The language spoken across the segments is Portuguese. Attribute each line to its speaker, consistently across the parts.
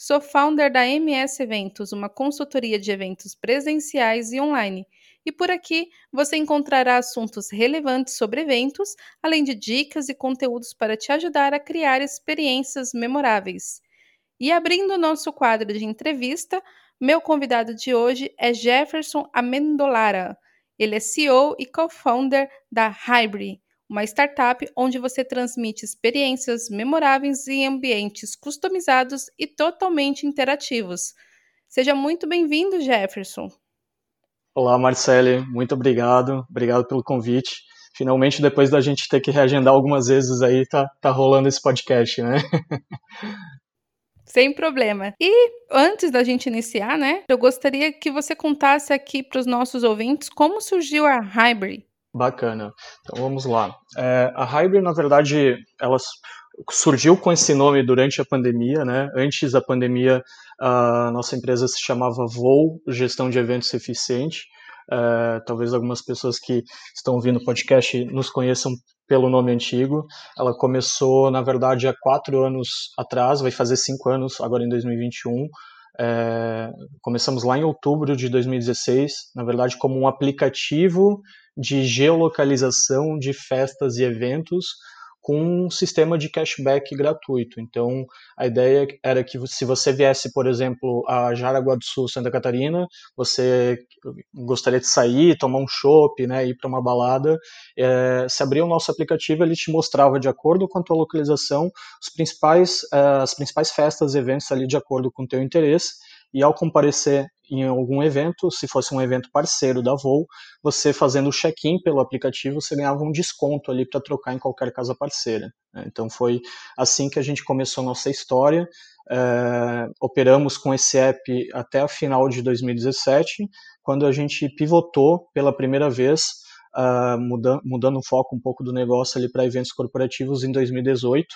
Speaker 1: Sou founder da MS Eventos, uma consultoria de eventos presenciais e online. E por aqui você encontrará assuntos relevantes sobre eventos, além de dicas e conteúdos para te ajudar a criar experiências memoráveis. E abrindo o nosso quadro de entrevista, meu convidado de hoje é Jefferson Amendolara. Ele é CEO e co-founder da Hybrid, uma startup onde você transmite experiências memoráveis em ambientes customizados e totalmente interativos. Seja muito bem-vindo, Jefferson.
Speaker 2: Olá, Marcele, muito obrigado. Obrigado pelo convite. Finalmente, depois da gente ter que reagendar algumas vezes aí, tá, tá rolando esse podcast, né?
Speaker 1: Sem problema. E antes da gente iniciar, né, eu gostaria que você contasse aqui para os nossos ouvintes como surgiu a Hybrid.
Speaker 2: Bacana. Então vamos lá. É, a Hybrid, na verdade, ela surgiu com esse nome durante a pandemia, né? Antes da pandemia, a nossa empresa se chamava Voo, Gestão de Eventos Eficiente. É, talvez algumas pessoas que estão ouvindo o podcast nos conheçam pelo nome antigo. Ela começou, na verdade, há quatro anos atrás, vai fazer cinco anos agora em 2021. É, começamos lá em outubro de 2016, na verdade, como um aplicativo de geolocalização de festas e eventos com um sistema de cashback gratuito. Então, a ideia era que se você viesse, por exemplo, a Jaraguá do Sul, Santa Catarina, você gostaria de sair, tomar um chopp, né, ir para uma balada, é, se abria o nosso aplicativo, ele te mostrava, de acordo com a tua localização, os principais, é, as principais festas e eventos ali de acordo com o teu interesse, e ao comparecer em algum evento, se fosse um evento parceiro da Voo, você fazendo o check-in pelo aplicativo, você ganhava um desconto ali para trocar em qualquer casa parceira. Né? Então foi assim que a gente começou a nossa história. É, operamos com esse app até a final de 2017, quando a gente pivotou pela primeira vez, uh, muda, mudando o foco um pouco do negócio ali para eventos corporativos em 2018.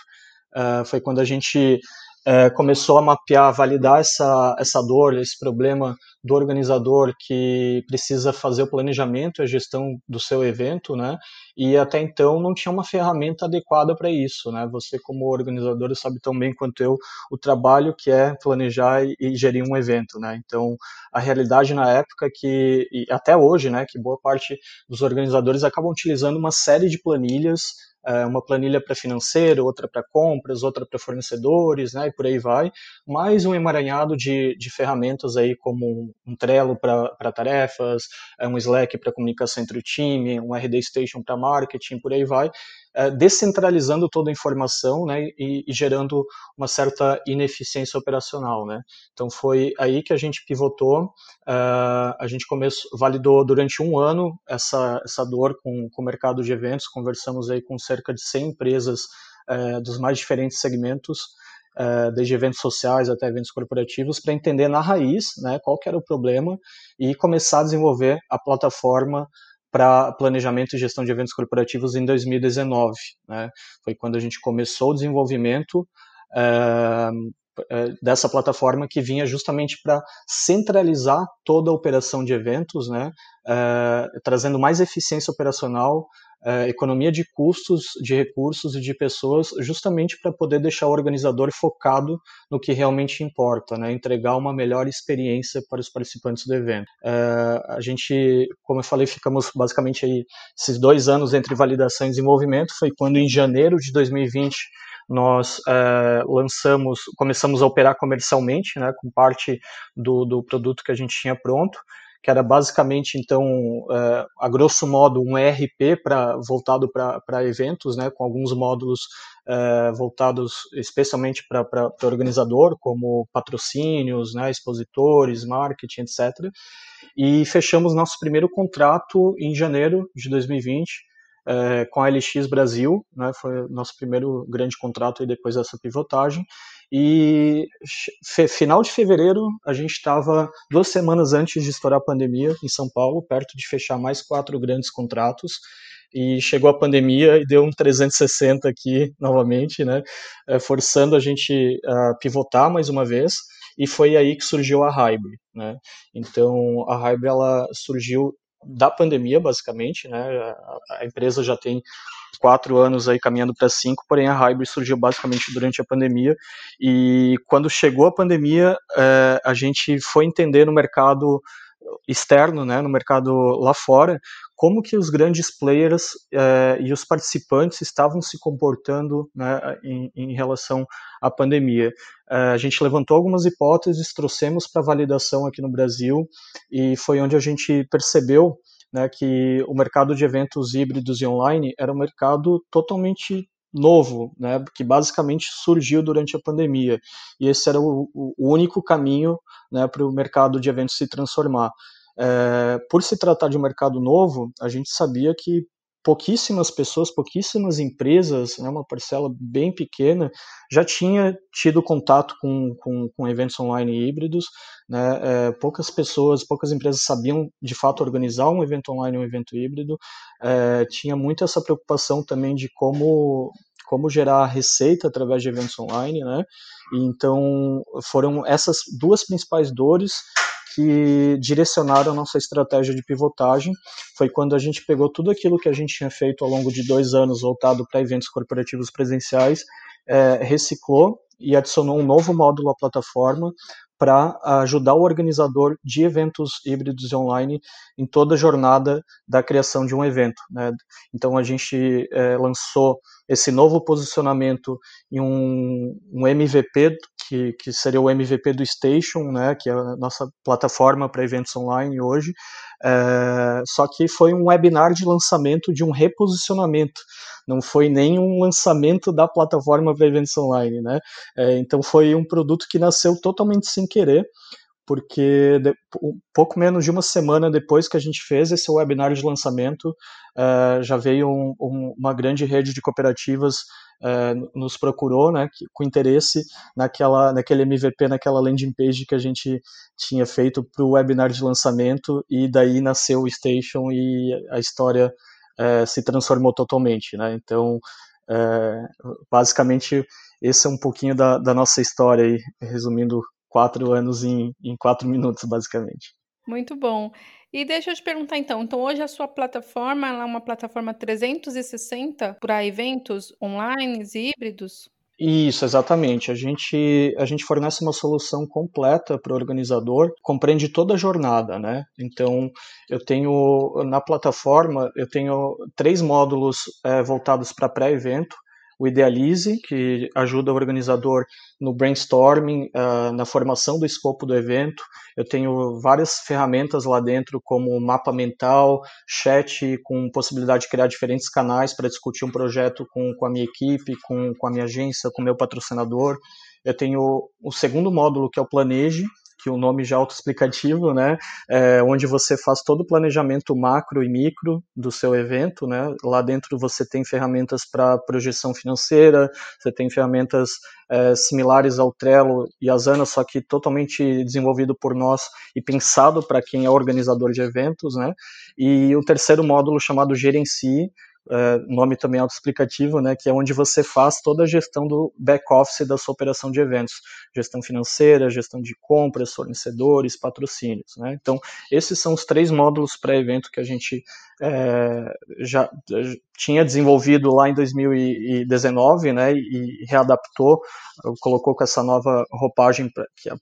Speaker 2: Uh, foi quando a gente é, começou a mapear, validar essa, essa dor, esse problema do organizador que precisa fazer o planejamento e a gestão do seu evento, né? E até então não tinha uma ferramenta adequada para isso, né? Você como organizador sabe tão bem quanto eu o trabalho que é planejar e, gerir um evento, né? Então a realidade na época que e até hoje, né? Que boa parte dos organizadores acabam utilizando uma série de planilhas uma planilha para financeiro, outra para compras, outra para fornecedores, né, e por aí vai, mais um emaranhado de, de ferramentas aí como um Trello para tarefas, é, um Slack para comunicação entre o time, um RD Station para marketing, por aí vai, é, descentralizando toda a informação né, e, e, gerando uma certa ineficiência operacional. Né? Então foi aí que a gente pivotou, uh, a gente começou, validou durante um ano essa, essa dor com, com o mercado de eventos, conversamos aí com cerca de 100 empresas uh, dos mais diferentes segmentos, desde eventos sociais até eventos corporativos, para entender na raiz né, qual que era o problema e começar a desenvolver a plataforma para planejamento e gestão de eventos corporativos em 2019. Né? Foi quando a gente começou o desenvolvimento é, dessa plataforma que vinha justamente para centralizar toda a operação de eventos, né? É, trazendo mais eficiência operacional, é, economia de custos, de recursos e de pessoas, justamente para poder deixar o organizador focado no que realmente importa, né? entregar uma melhor experiência para os participantes do evento. É, a gente, como eu falei, ficamos basicamente aí esses dois anos entre validação e desenvolvimento, foi quando em janeiro de 2020 nós é, lançamos, começamos a operar comercialmente, né, com parte do, do produto que a gente tinha pronto, que era basicamente, então, é, a grosso modo, um ERP pra, voltado para eventos, né, com alguns módulos é, voltados especialmente para o organizador, como patrocínios, né, expositores, marketing, etc. E fechamos nosso primeiro contrato em janeiro de 2020, é, com a LX Brasil, né, foi nosso primeiro grande contrato depois dessa pivotagem, E final de fevereiro, a gente estava duas semanas antes de estourar a pandemia em São Paulo, perto de fechar mais quatro grandes contratos. E chegou a pandemia e deu um 360 aqui novamente, né? Eh, forçando a gente a pivotar mais uma vez. E foi aí que surgiu a Hybrid, né? Então, a Hybrid ela surgiu da pandemia, basicamente, né? A, empresa já tem quatro anos aí caminhando para cinco, porém a Hybrid surgiu basicamente durante a pandemia. E quando chegou a pandemia, é, a gente foi entender no mercado externo, né, no mercado lá fora, como que os grandes players é, e os participantes estavam se comportando né, em, em, relação à pandemia. É, a gente levantou algumas hipóteses, trouxemos para validação aqui no Brasil e foi onde a gente percebeu né, que o mercado de eventos híbridos e online era um mercado totalmente novo, né, que basicamente surgiu durante a pandemia. E esse era o, o único caminho né, para o mercado de eventos se transformar. É, por se tratar de um mercado novo, a gente sabia que pouquíssimas pessoas, pouquíssimas empresas, né, uma parcela bem pequena, já tinha tido contato com, com, com eventos online híbridos. Né, é, poucas pessoas, poucas empresas sabiam de fato organizar um evento online, um evento híbrido. É, tinha muito essa preocupação também de como como gerar receita através de eventos online, né? Então foram essas duas principais dores que direcionaram a nossa estratégia de pivotagem. Foi quando a gente pegou tudo aquilo que a gente tinha feito ao longo de dois anos voltado para eventos corporativos presenciais, é, reciclou e adicionou um novo módulo à plataforma para ajudar o organizador de eventos híbridos online em toda a jornada da criação de um evento. Né? Então a gente é, lançou esse novo posicionamento em um, um MVP que, que, seria o MVP do Station, né, que é a nossa plataforma para eventos online hoje. É, só que foi um webinar de lançamento de um reposicionamento não foi nem um lançamento da plataforma para eventos online, né? É, então foi um produto que nasceu totalmente sem querer, porque de, um pouco menos de uma semana depois que a gente fez esse webinar de lançamento, uh, já veio um, um, uma grande rede de cooperativas uh, nos procurou, né, que, com interesse naquela, naquele MVP, naquela landing page que a gente tinha feito para o webinar de lançamento, e daí nasceu o Station e a história é, se transformou totalmente, né? Então, basicamente, esse é um pouquinho da, da, nossa história aí, resumindo quatro anos em, em quatro minutos, basicamente.
Speaker 1: Muito bom. E deixa eu te perguntar então, então hoje a sua plataforma é uma plataforma 360 para eventos online e híbridos?
Speaker 2: Isso, exatamente. A gente, a gente fornece uma solução completa para o organizador, compreende toda a jornada, né? Então, eu tenho na plataforma, eu tenho três módulos é, voltados para pré-evento, o Idealize, que ajuda o organizador no brainstorming, uh, na formação do escopo do evento. Eu tenho várias ferramentas lá dentro, como mapa mental, chat, com possibilidade de criar diferentes canais para discutir um projeto com, com a minha equipe, com, com a minha agência, com o meu patrocinador. Eu tenho o segundo módulo, que é o Planeje, que o nome já é autoexplicativo, né? É, onde você faz todo o planejamento macro e micro do seu evento, né? Lá dentro você tem ferramentas para projeção financeira, você tem ferramentas é, similares ao Trello e Asana, só que totalmente desenvolvido por nós e pensado para quem é organizador de eventos, né? E o terceiro módulo chamado Gerencie, é, nome também autoexplicativo, né, que é onde você faz toda a gestão do back-office da sua operação de eventos, gestão financeira, gestão de compras, fornecedores, patrocínios. Né? Então, esses são os três módulos pré-evento que a gente é, já, tinha desenvolvido lá em 2019 né, e readaptou, colocou com essa nova roupagem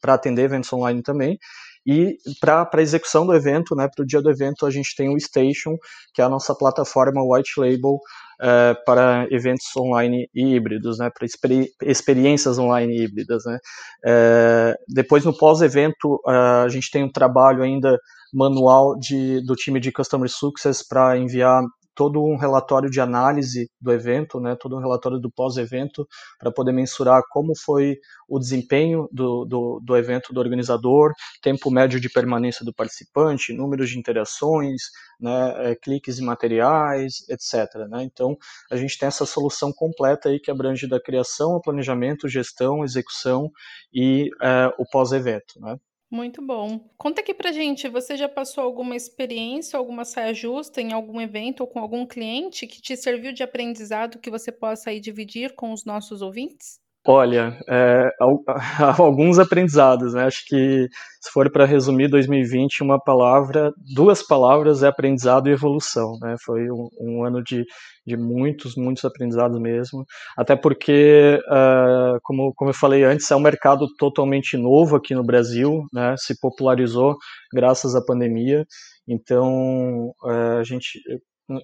Speaker 2: para atender eventos online também. E para a execução do evento, né, para o dia do evento, a gente tem o Station, que é a nossa plataforma white label é, para eventos online e híbridos, né, para experi experiências online e híbridas. Né. É, depois, no pós-evento, a gente tem um trabalho ainda manual de, do time de Customer Success para enviar todo um relatório de análise do evento, né, todo um relatório do pós-evento, para poder mensurar como foi o desempenho do, do, do, evento do organizador, tempo médio de permanência do participante, números de interações, né, é, cliques em materiais, etc. Né? Então, a gente tem essa solução completa aí que abrange da criação, planejamento, gestão, execução e é, o pós-evento. Né?
Speaker 1: Muito bom. Conta aqui pra gente, você já passou alguma experiência, alguma saia justa em algum evento ou com algum cliente que te serviu de aprendizado que você possa aí dividir com os nossos ouvintes?
Speaker 2: Olha, é, alguns aprendizados, né? Acho que se for para resumir 2020, uma palavra, duas palavras é aprendizado e evolução, né? Foi um, um ano de, de muitos, muitos aprendizados mesmo. Até porque, uh, como, como eu falei antes, é um mercado totalmente novo aqui no Brasil, né? Se popularizou graças à pandemia. Então, uh, a gente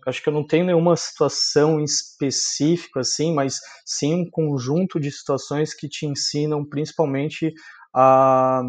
Speaker 2: acho que eu não tenho nenhuma situação específica assim, mas sim um conjunto de situações que te ensinam principalmente a,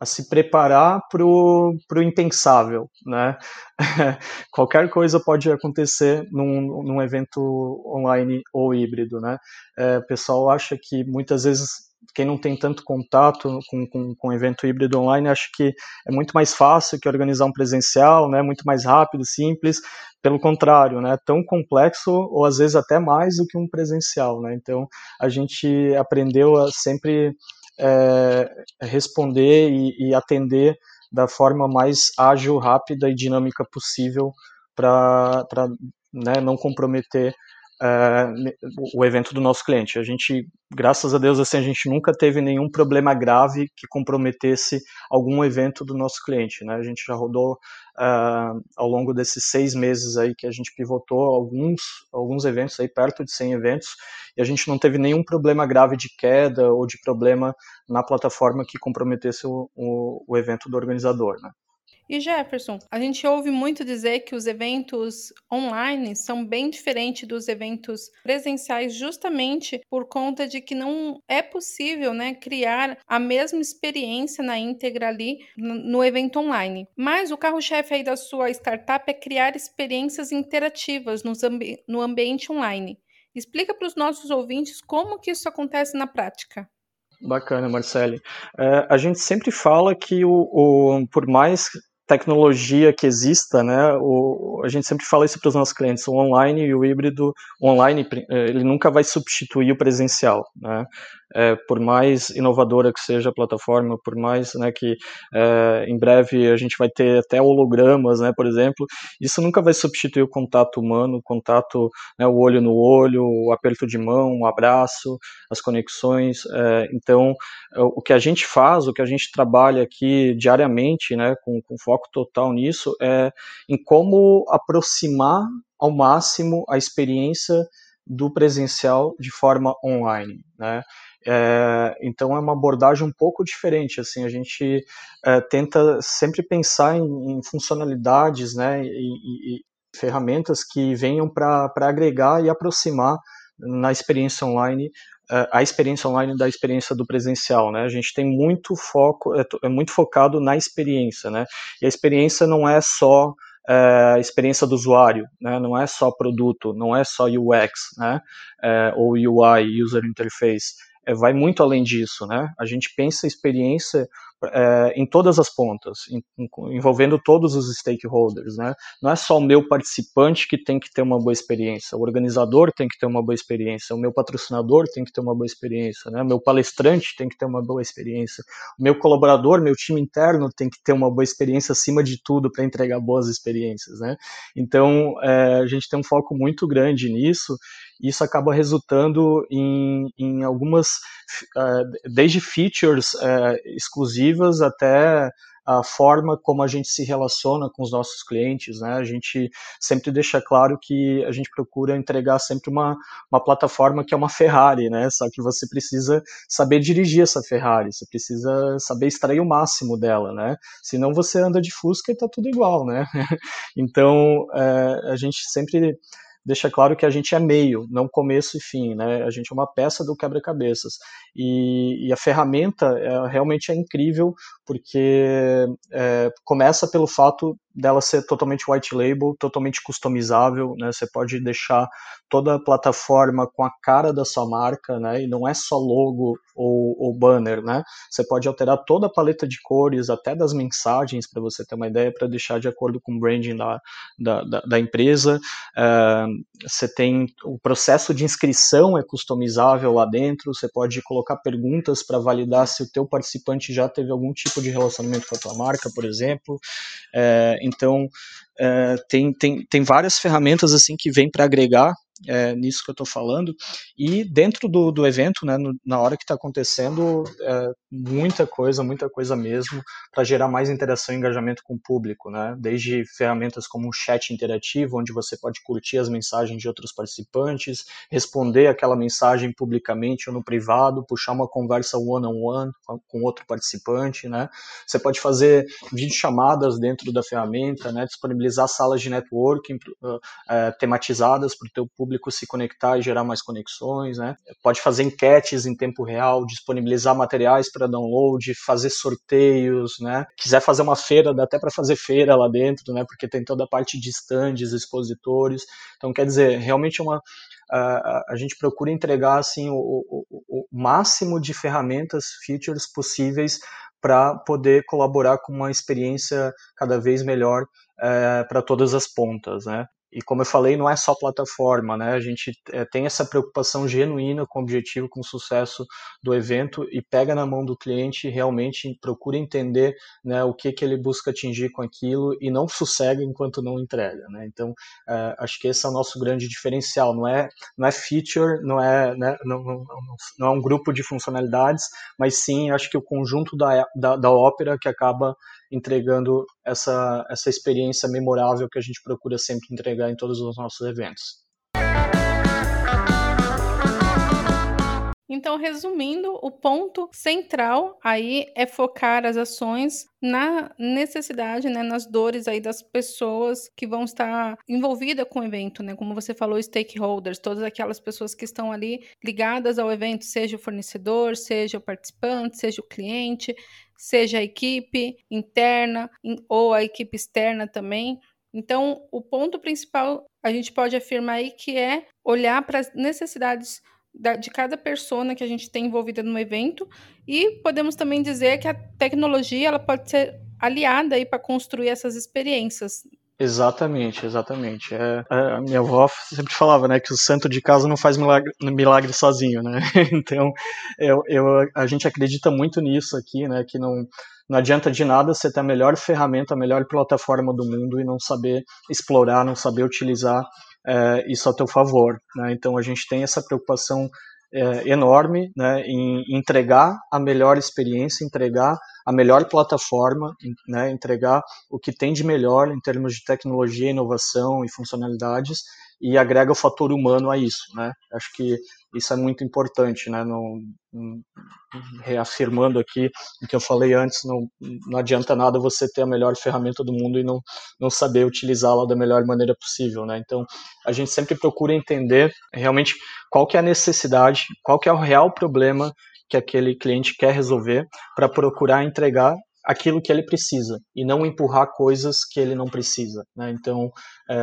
Speaker 2: a se preparar para o impensável, né? Qualquer coisa pode acontecer num, num evento online ou híbrido, né? É, o pessoal acha que muitas vezes quem não tem tanto contato com, com, com evento híbrido online, acho que é muito mais fácil que organizar um presencial, né? Muito mais rápido, simples. Pelo contrário, né? Tão complexo ou às vezes até mais do que um presencial, né? Então a gente aprendeu a sempre é, responder e, e atender da forma mais ágil, rápida e dinâmica possível para né, não comprometer uh, o evento do nosso cliente. A gente, graças a Deus, assim, a gente nunca teve nenhum problema grave que comprometesse algum evento do nosso cliente. Né? A gente já rodou uh, ao longo desses seis meses aí que a gente pivotou alguns, alguns eventos aí perto de 100 eventos e a gente não teve nenhum problema grave de queda ou de problema na plataforma que comprometesse o, o, o evento do organizador. Né?
Speaker 1: E Jefferson, a gente ouve muito dizer que os eventos online são bem diferentes dos eventos presenciais, justamente por conta de que não é possível né, criar a mesma experiência na íntegra ali no evento online. Mas o carro-chefe aí da sua startup é criar experiências interativas ambi no ambiente online. Explica para os nossos ouvintes como que isso acontece na prática.
Speaker 2: Bacana, Marcele. É, a gente sempre fala que o, o, por mais tecnologia que exista, né, o, a gente sempre fala isso para os nossos clientes, o online e o híbrido, o online eh, ele nunca vai substituir o presencial, né, é, por mais inovadora que seja a plataforma, por mais né, que é, em breve a gente vai ter até hologramas, né, por exemplo, isso nunca vai substituir o contato humano, o contato, né, o olho no olho, o aperto de mão, o abraço, as conexões. É, então, o que a gente faz, o que a gente trabalha aqui diariamente, né, com, com foco total nisso, é em como aproximar ao máximo a experiência do presencial de forma online, né? É, então é uma abordagem um pouco diferente. Assim, a gente é, tenta sempre pensar em, em funcionalidades, né, e, e, ferramentas que venham para agregar e aproximar na experiência online é, a experiência online da experiência do presencial, né? A gente tem muito foco, é, é muito focado na experiência, né? E a experiência não é só é, experiência do usuário, né? não é só produto, não é só UX, né? É, ou UI, User Interface é, vai muito além disso, né? A gente pensa experiência é, em todas as pontas, em, envolvendo todos os stakeholders, né? Não é só o meu participante que tem que ter uma boa experiência, o organizador tem que ter uma boa experiência, o meu patrocinador tem que ter uma boa experiência, né? Meu palestrante tem que ter uma boa experiência, o meu colaborador, meu time interno tem que ter uma boa experiência acima de tudo para entregar boas experiências, né? Então, é, a gente tem um foco muito grande nisso isso acaba resultando em, em algumas, uh, desde features uh, exclusivas até a forma como a gente se relaciona com os nossos clientes, né? A gente sempre deixa claro que a gente procura entregar sempre uma, uma plataforma que é uma Ferrari, né? Só que você precisa saber dirigir essa Ferrari, você precisa saber extrair o máximo dela, né? Senão você anda de Fusca e tá tudo igual, né? então, é, a gente sempre deixa claro que a gente é meio, não começo e fim, né? A gente é uma peça do quebra-cabeças. E, e, a ferramenta é, realmente é incrível, porque é, começa pelo fato dela ser totalmente white label, totalmente customizável, né? Você pode deixar toda a plataforma com a cara da sua marca, né? E não é só logo ou, ou banner, né? Você pode alterar toda a paleta de cores, até das mensagens, para você ter uma ideia, para deixar de acordo com o branding da, da, da, da empresa. Uh, você tem o processo de inscrição é customizável lá dentro. Você pode colocar perguntas para validar se o teu participante já teve algum tipo de relacionamento com a tua marca, por exemplo. É, então, é, tem, tem, tem várias ferramentas assim que vêm para agregar é, nisso que eu estou falando. E dentro do, do evento, né, no, na hora que está acontecendo, é, muita coisa, muita coisa mesmo, para gerar mais interação e engajamento com o público. Né? Desde ferramentas como um chat interativo, onde você pode curtir as mensagens de outros participantes, responder aquela mensagem publicamente ou no privado, puxar uma conversa one-on-one -on -one com outro participante. Né? Você pode fazer videochamadas dentro da ferramenta, né? disponibilizar salas de networking uh, uh, tematizadas para o teu público público se conectar e gerar mais conexões, né? Pode fazer enquetes em tempo real, disponibilizar materiais para download, fazer sorteios, né? Quiser fazer uma feira, dá até para fazer feira lá dentro, né? Porque tem toda a parte de stands, expositores. Então, quer dizer, realmente é uma a, a gente procura entregar assim o, o, o máximo de ferramentas, features possíveis para poder colaborar com uma experiência cada vez melhor é, para todas as pontas, né? E como eu falei, não é só plataforma, né? A gente é, tem essa preocupação genuína com o objetivo, com o sucesso do evento e pega na mão do cliente e realmente procura entender né, o que, que ele busca atingir com aquilo e não sossega enquanto não entrega, né? Então, é, acho que esse é o nosso grande diferencial. Não é, não é feature, não é, né, não, não, não, é um grupo de funcionalidades, mas sim, acho que o conjunto da, da, da ópera que acaba entregando essa, essa experiência memorável que a gente procura sempre entregar em todos os nossos eventos.
Speaker 1: Então, resumindo, o ponto central aí é focar as ações na necessidade, né, nas dores aí das pessoas que vão estar envolvidas com o evento, né? Como você falou, stakeholders, todas aquelas pessoas que estão ali ligadas ao evento, seja o fornecedor, seja o participante, seja o cliente, seja a equipe interna ou a equipe externa também. Então, o ponto principal a gente pode afirmar aí que é olhar para as necessidades da, de cada persona que a gente tem envolvida no evento e podemos também dizer que a tecnologia ela pode ser aliada aí para construir essas experiências.
Speaker 2: Exatamente, exatamente. É, é, a minha avó sempre falava, né, que o santo de casa não faz milagre, milagre sozinho, né? Então, eu, eu, a gente acredita muito nisso aqui, né, que não, não adianta de nada você ter a melhor ferramenta, a melhor plataforma do mundo e não saber explorar, não saber utilizar é, isso a teu favor. Né? Então a gente tem essa preocupação é, enorme né, em entregar a melhor experiência, entregar a melhor plataforma, né, entregar o que tem de melhor em termos de tecnologia, inovação e funcionalidades e agrega o fator humano a isso. Né? Acho que isso é muito importante, né? Não, reafirmando aqui o que eu falei antes, não, não adianta nada você ter a melhor ferramenta do mundo e não, não saber utilizá-la da melhor maneira possível, né? Então, a gente sempre procura entender realmente qual que é a necessidade, qual que é o real problema que aquele cliente quer resolver para procurar entregar aquilo que ele precisa e não empurrar coisas que ele não precisa. Né? Então, é,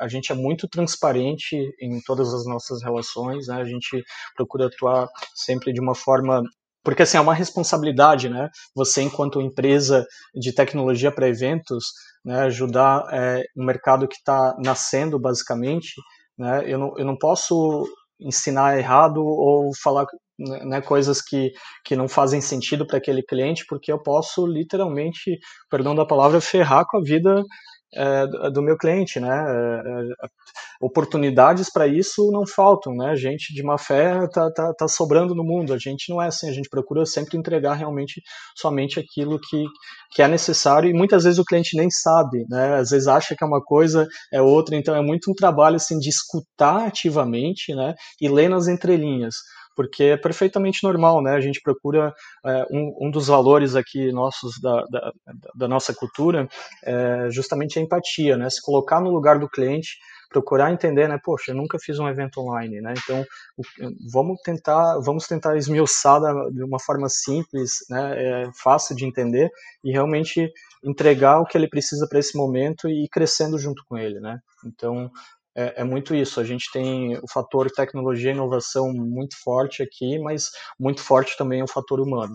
Speaker 2: a gente é muito transparente em todas as nossas relações, né? a gente procura atuar sempre de uma forma porque assim é uma responsabilidade, né? Você enquanto empresa de tecnologia para eventos, né, ajudar é, um mercado que está nascendo basicamente, né? Eu não, eu não posso ensinar errado ou falar né, né, coisas que, que não fazem sentido para aquele cliente, porque eu posso literalmente, perdão da palavra, ferrar com a vida é, do meu cliente, né? É, oportunidades para isso não faltam, né? Gente de má fé tá, tá, tá, sobrando no mundo. A gente não é assim, a gente procura sempre entregar realmente somente aquilo que, que é necessário e muitas vezes o cliente nem sabe, né? Às vezes acha que é uma coisa, é outra, então é muito um trabalho assim de escutar ativamente, né? E ler nas entrelinhas porque é perfeitamente normal, né? A gente procura é, um, um, dos valores aqui nossos da, da, da, nossa cultura é justamente a empatia, né? Se colocar no lugar do cliente procurar entender, né? Poxa, eu nunca fiz um evento online, né? Então, vamos tentar, vamos tentar esmiuçar de uma forma simples, né? É fácil de entender e realmente entregar o que ele precisa para esse momento e ir crescendo junto com ele, né? Então, é, é, muito isso. A gente tem o fator tecnologia e inovação muito forte aqui, mas muito forte também o fator humano.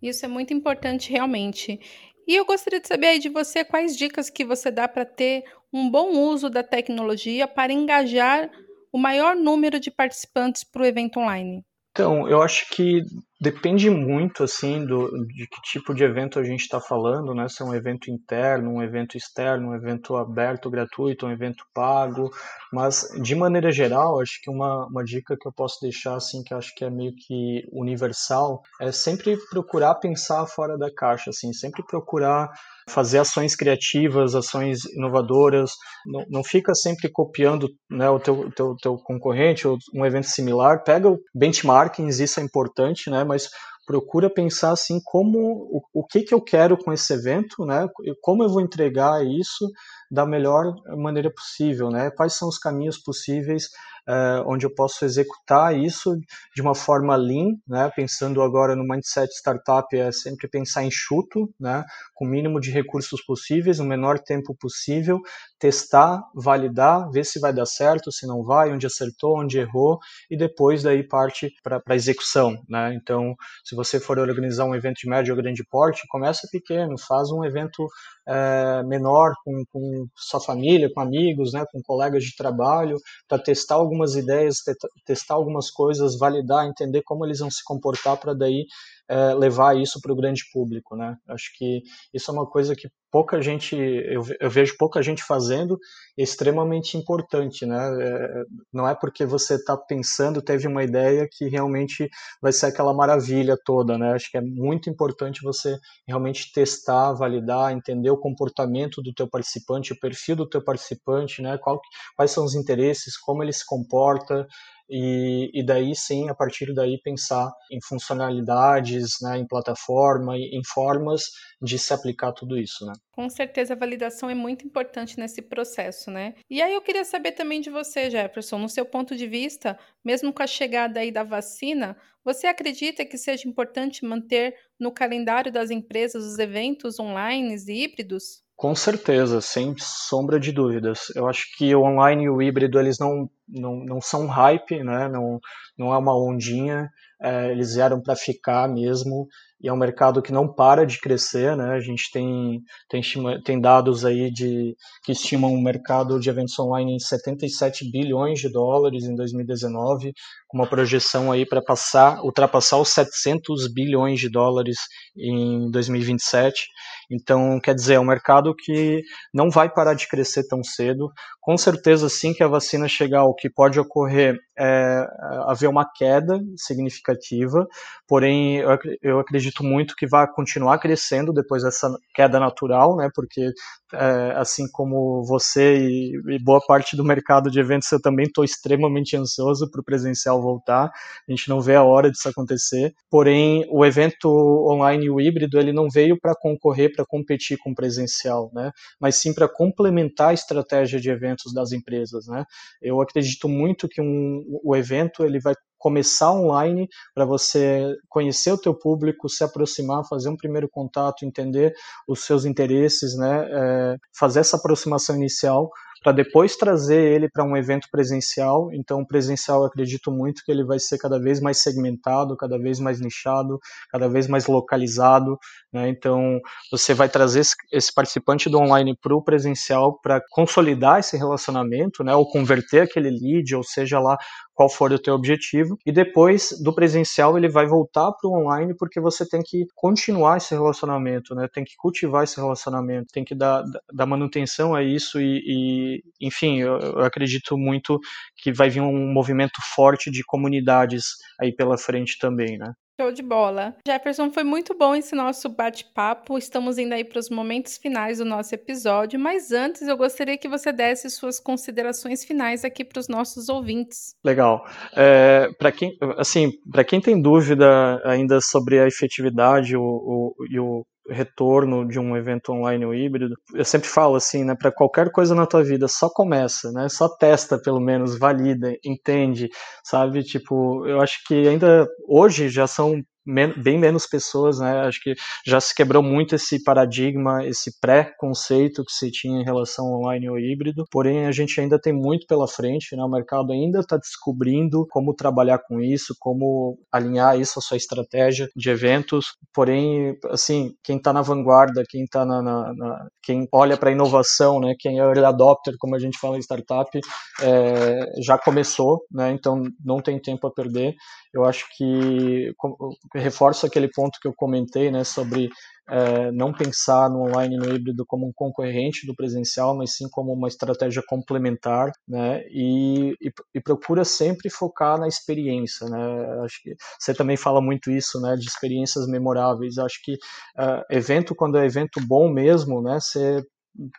Speaker 1: Isso é muito importante realmente. E eu gostaria de saber aí de você quais dicas que você dá para ter um bom uso da tecnologia para engajar o maior número de participantes para o evento online.
Speaker 2: Então, eu acho que depende muito assim do, de que tipo de evento a gente está falando, né? Se é um evento interno, um evento externo, um evento aberto, gratuito, um evento pago. Mas de maneira geral, acho que uma, uma dica que eu posso deixar assim, que acho que é meio que universal, é sempre procurar pensar fora da caixa, assim, sempre procurar fazer ações criativas, ações inovadoras, não, não fica sempre copiando né, o teu, teu, teu concorrente ou um evento similar, pega o benchmarkings, isso é importante, né, mas procura pensar assim como o, o que, que eu quero com esse evento, né? Como eu vou entregar isso da melhor maneira possível, né? Quais são os caminhos possíveis uh, onde eu posso executar isso de uma forma lean, né? Pensando agora no mindset startup é sempre pensar enxuto, né? Com o mínimo de recursos possíveis, no menor tempo possível, testar, validar, ver se vai dar certo, se não vai, onde acertou, onde errou e depois daí parte para a execução, né? Então, se você for organizar um evento de médio ou grande porte, começa pequeno, faz um evento é, menor com, com sua família, com amigos, né, com colegas de trabalho, para testar algumas ideias, testar algumas coisas, validar, entender como eles vão se comportar para daí é, levar isso para o grande público, né? Acho que isso é uma coisa que pouca gente, eu, eu vejo pouca gente fazendo, é extremamente importante, né? É, não é porque você está pensando, teve uma ideia que realmente vai ser aquela maravilha toda, né? Acho que é muito importante você realmente testar, validar, entender o comportamento do teu participante, o perfil do teu participante, né? Qual, quais são os interesses, como ele se comporta, e, e daí sim, a partir daí, pensar em funcionalidades, né, em plataforma, em formas de se aplicar tudo isso. Né?
Speaker 1: Com certeza a validação é muito importante nesse processo, né? E aí eu queria saber também de você, Jefferson, no seu ponto de vista, mesmo com a chegada aí da vacina, você acredita que seja importante manter no calendário das empresas os eventos online e híbridos?
Speaker 2: Com certeza, sem sombra de dúvidas. Eu acho que o online e o híbrido eles não, não, não são hype, né? não, não é uma ondinha, é, eles vieram para ficar mesmo e é um mercado que não para de crescer, né? A gente tem, tem, tem dados aí de que estimam um mercado de eventos online em 77 bilhões de dólares em 2019, com uma projeção aí para passar, ultrapassar os 700 bilhões de dólares em 2027. Então, quer dizer, é um mercado que não vai parar de crescer tão cedo. Com certeza, sim que a vacina chegar, o que pode ocorrer é haver uma queda significativa, porém, eu acredito muito que vai continuar crescendo depois dessa queda natural, né, porque é, assim como você e, e, boa parte do mercado de eventos, eu também estou extremamente ansioso para o presencial voltar. A gente não vê a hora disso acontecer. Porém, o evento online o híbrido ele não veio para concorrer, para competir com o presencial, né? Mas sim para complementar a estratégia de eventos das empresas, né? Eu acredito muito que um, o evento ele vai começar online para você conhecer o teu público, se aproximar, fazer um primeiro contato, entender os seus interesses, né, é, fazer essa aproximação inicial para depois trazer ele para um evento presencial. Então, presencial, acredito muito que ele vai ser cada vez mais segmentado, cada vez mais nichado, cada vez mais localizado. Né? Então, você vai trazer esse participante do online para o presencial para consolidar esse relacionamento, né? ou converter aquele lead, ou seja lá qual for o teu objetivo, e depois do presencial ele vai voltar para o online porque você tem que continuar esse relacionamento, né? Tem que cultivar esse relacionamento, tem que dar, dar manutenção a isso e, e enfim, eu, eu, acredito muito que vai vir um movimento forte de comunidades aí pela frente também, né?
Speaker 1: Show de bola. Jefferson, foi muito bom esse nosso bate-papo. Estamos indo aí para os momentos finais do nosso episódio, mas antes eu gostaria que você desse suas considerações finais aqui para os nossos ouvintes.
Speaker 2: Legal. É, para quem, assim, para quem tem dúvida ainda sobre a efetividade o, o, e o retorno de um evento online ou híbrido, eu sempre falo assim, né, para qualquer coisa na tua vida, só começa, né? Só testa pelo menos, valida, entende, sabe? Tipo, eu acho que ainda hoje já são bem menos pessoas, né? Acho que já se quebrou muito esse paradigma, esse pré-conceito que se tinha em relação ao online ou híbrido. Porém, a gente ainda tem muito pela frente, né? O mercado ainda está descobrindo como trabalhar com isso, como alinhar isso à sua estratégia de eventos. Porém, assim, quem está na vanguarda, quem está na, na, na, quem olha para a inovação, né? Quem é early adopter, como a gente fala em startup, é, já começou, né? Então não tem tempo a perder. Eu acho que reforço aquele ponto que eu comentei, né, sobre é, não pensar no online e no híbrido como um concorrente do presencial, mas sim como uma estratégia complementar, né? E, e, e, procura sempre focar na experiência, né? Acho que você também fala muito isso, né? De experiências memoráveis. Acho que uh, evento quando é evento bom mesmo, né? Você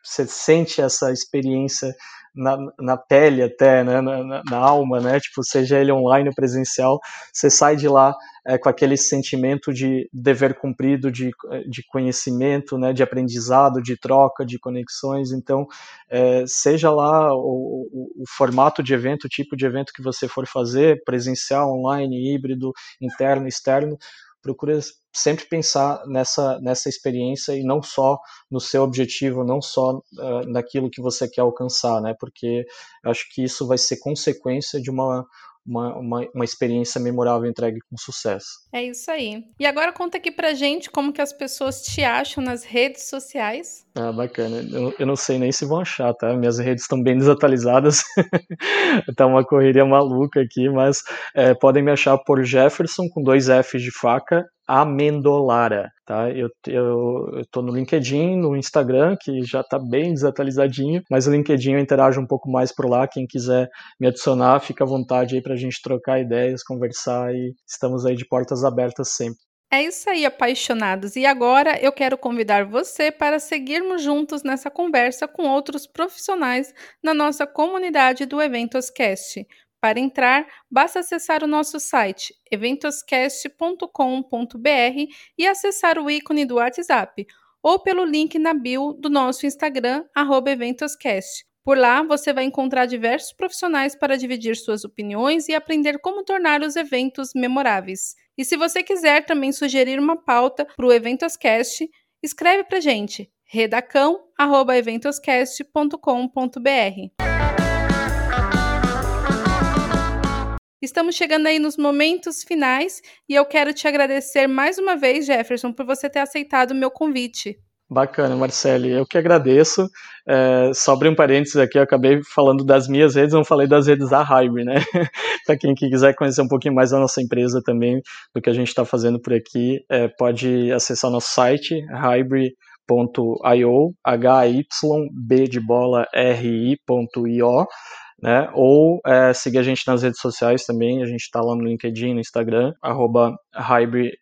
Speaker 2: você sente essa experiência na, na pele até, né, na, na, na, alma, né, tipo, seja ele online ou presencial, você sai de lá é, com aquele sentimento de dever cumprido, de, de conhecimento, né, de aprendizado, de troca, de conexões, então, é, seja lá o, o, o, formato de evento, o tipo de evento que você for fazer, presencial, online, híbrido, interno, externo, procura sempre pensar nessa, nessa experiência e não só no seu objetivo, não só uh, naquilo que você quer alcançar, né? Porque acho que isso vai ser consequência de uma, uma, uma, uma, experiência memorável entregue com sucesso.
Speaker 1: É isso aí. E agora conta aqui pra gente como que as pessoas te acham nas redes sociais.
Speaker 2: Ah, bacana. Eu, eu não sei nem se vão achar, tá? Minhas redes estão bem desatualizadas. tá uma correria maluca aqui, mas é, podem me achar por Jefferson com dois Fs de faca Amendolara, tá? Eu, eu, eu tô no LinkedIn, no Instagram, que já tá bem desatualizadinho, mas o LinkedIn eu interajo um pouco mais por lá. Quem quiser me adicionar, fica à vontade aí pra gente trocar ideias, conversar e estamos aí de portas abertas sempre.
Speaker 1: É isso aí, apaixonados. E agora eu quero convidar você para seguirmos juntos nessa conversa com outros profissionais na nossa comunidade do Eventoscast. Para entrar, basta acessar o nosso site eventoscast.com.br e acessar o ícone do WhatsApp ou pelo link na bio do nosso Instagram, eventoscast. Por lá, você vai encontrar diversos profissionais para dividir suas opiniões e aprender como tornar os eventos memoráveis. E se você quiser também sugerir uma pauta para o Eventoscast, escreve para gente redacão@eventoscast.com.br. Estamos chegando aí nos momentos finais e eu quero te agradecer mais uma vez, Jefferson, por você ter aceitado o meu convite.
Speaker 2: Bacana, Marcele. Eu que agradeço. É, só abrir um parênteses aqui, eu acabei falando das minhas redes, não falei das redes da Hybrid, né? Para quem quiser conhecer um pouquinho mais da nossa empresa também, do que a gente está fazendo por aqui, é, pode acessar nosso site, hybrid.io, H-Y-B de bola R-I.io né? Ou é, seguir a gente nas redes sociais também, a gente está lá no LinkedIn, no Instagram, arroba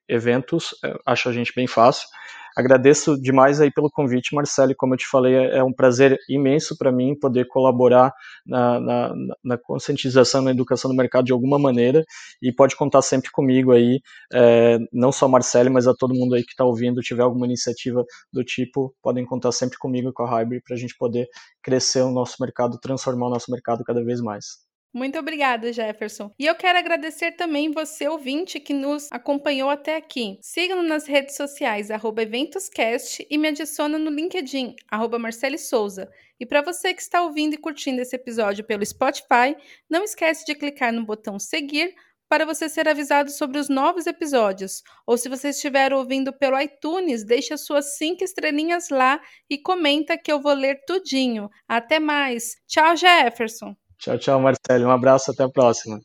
Speaker 2: Eventos, é, acho a gente bem fácil. Agradeço demais aí pelo convite, Marcelo. Como eu te falei, é, é um prazer imenso para mim poder colaborar na, na, na, conscientização, na educação do mercado de alguma maneira. E pode contar sempre comigo aí, é, não só Marcelo, mas a todo mundo aí que está ouvindo, tiver alguma iniciativa do tipo, podem contar sempre comigo com a Hybrid para a gente poder crescer o nosso mercado, transformar o nosso mercado cada vez mais.
Speaker 1: Muito obrigada, Jefferson. E eu quero agradecer também você, ouvinte, que nos acompanhou até aqui. Siga-nos nas redes sociais, EventosCast, e me adiciona no LinkedIn, arroba Marcele Souza. E para você que está ouvindo e curtindo esse episódio pelo Spotify, não esquece de clicar no botão seguir para você ser avisado sobre os novos episódios. Ou se você estiver ouvindo pelo iTunes, deixe as suas cinco estrelinhas lá e comenta que eu vou ler tudinho. Até mais. Tchau, Jefferson.
Speaker 2: Tchau, tchau, Marcelo. Um abraço, até a próxima.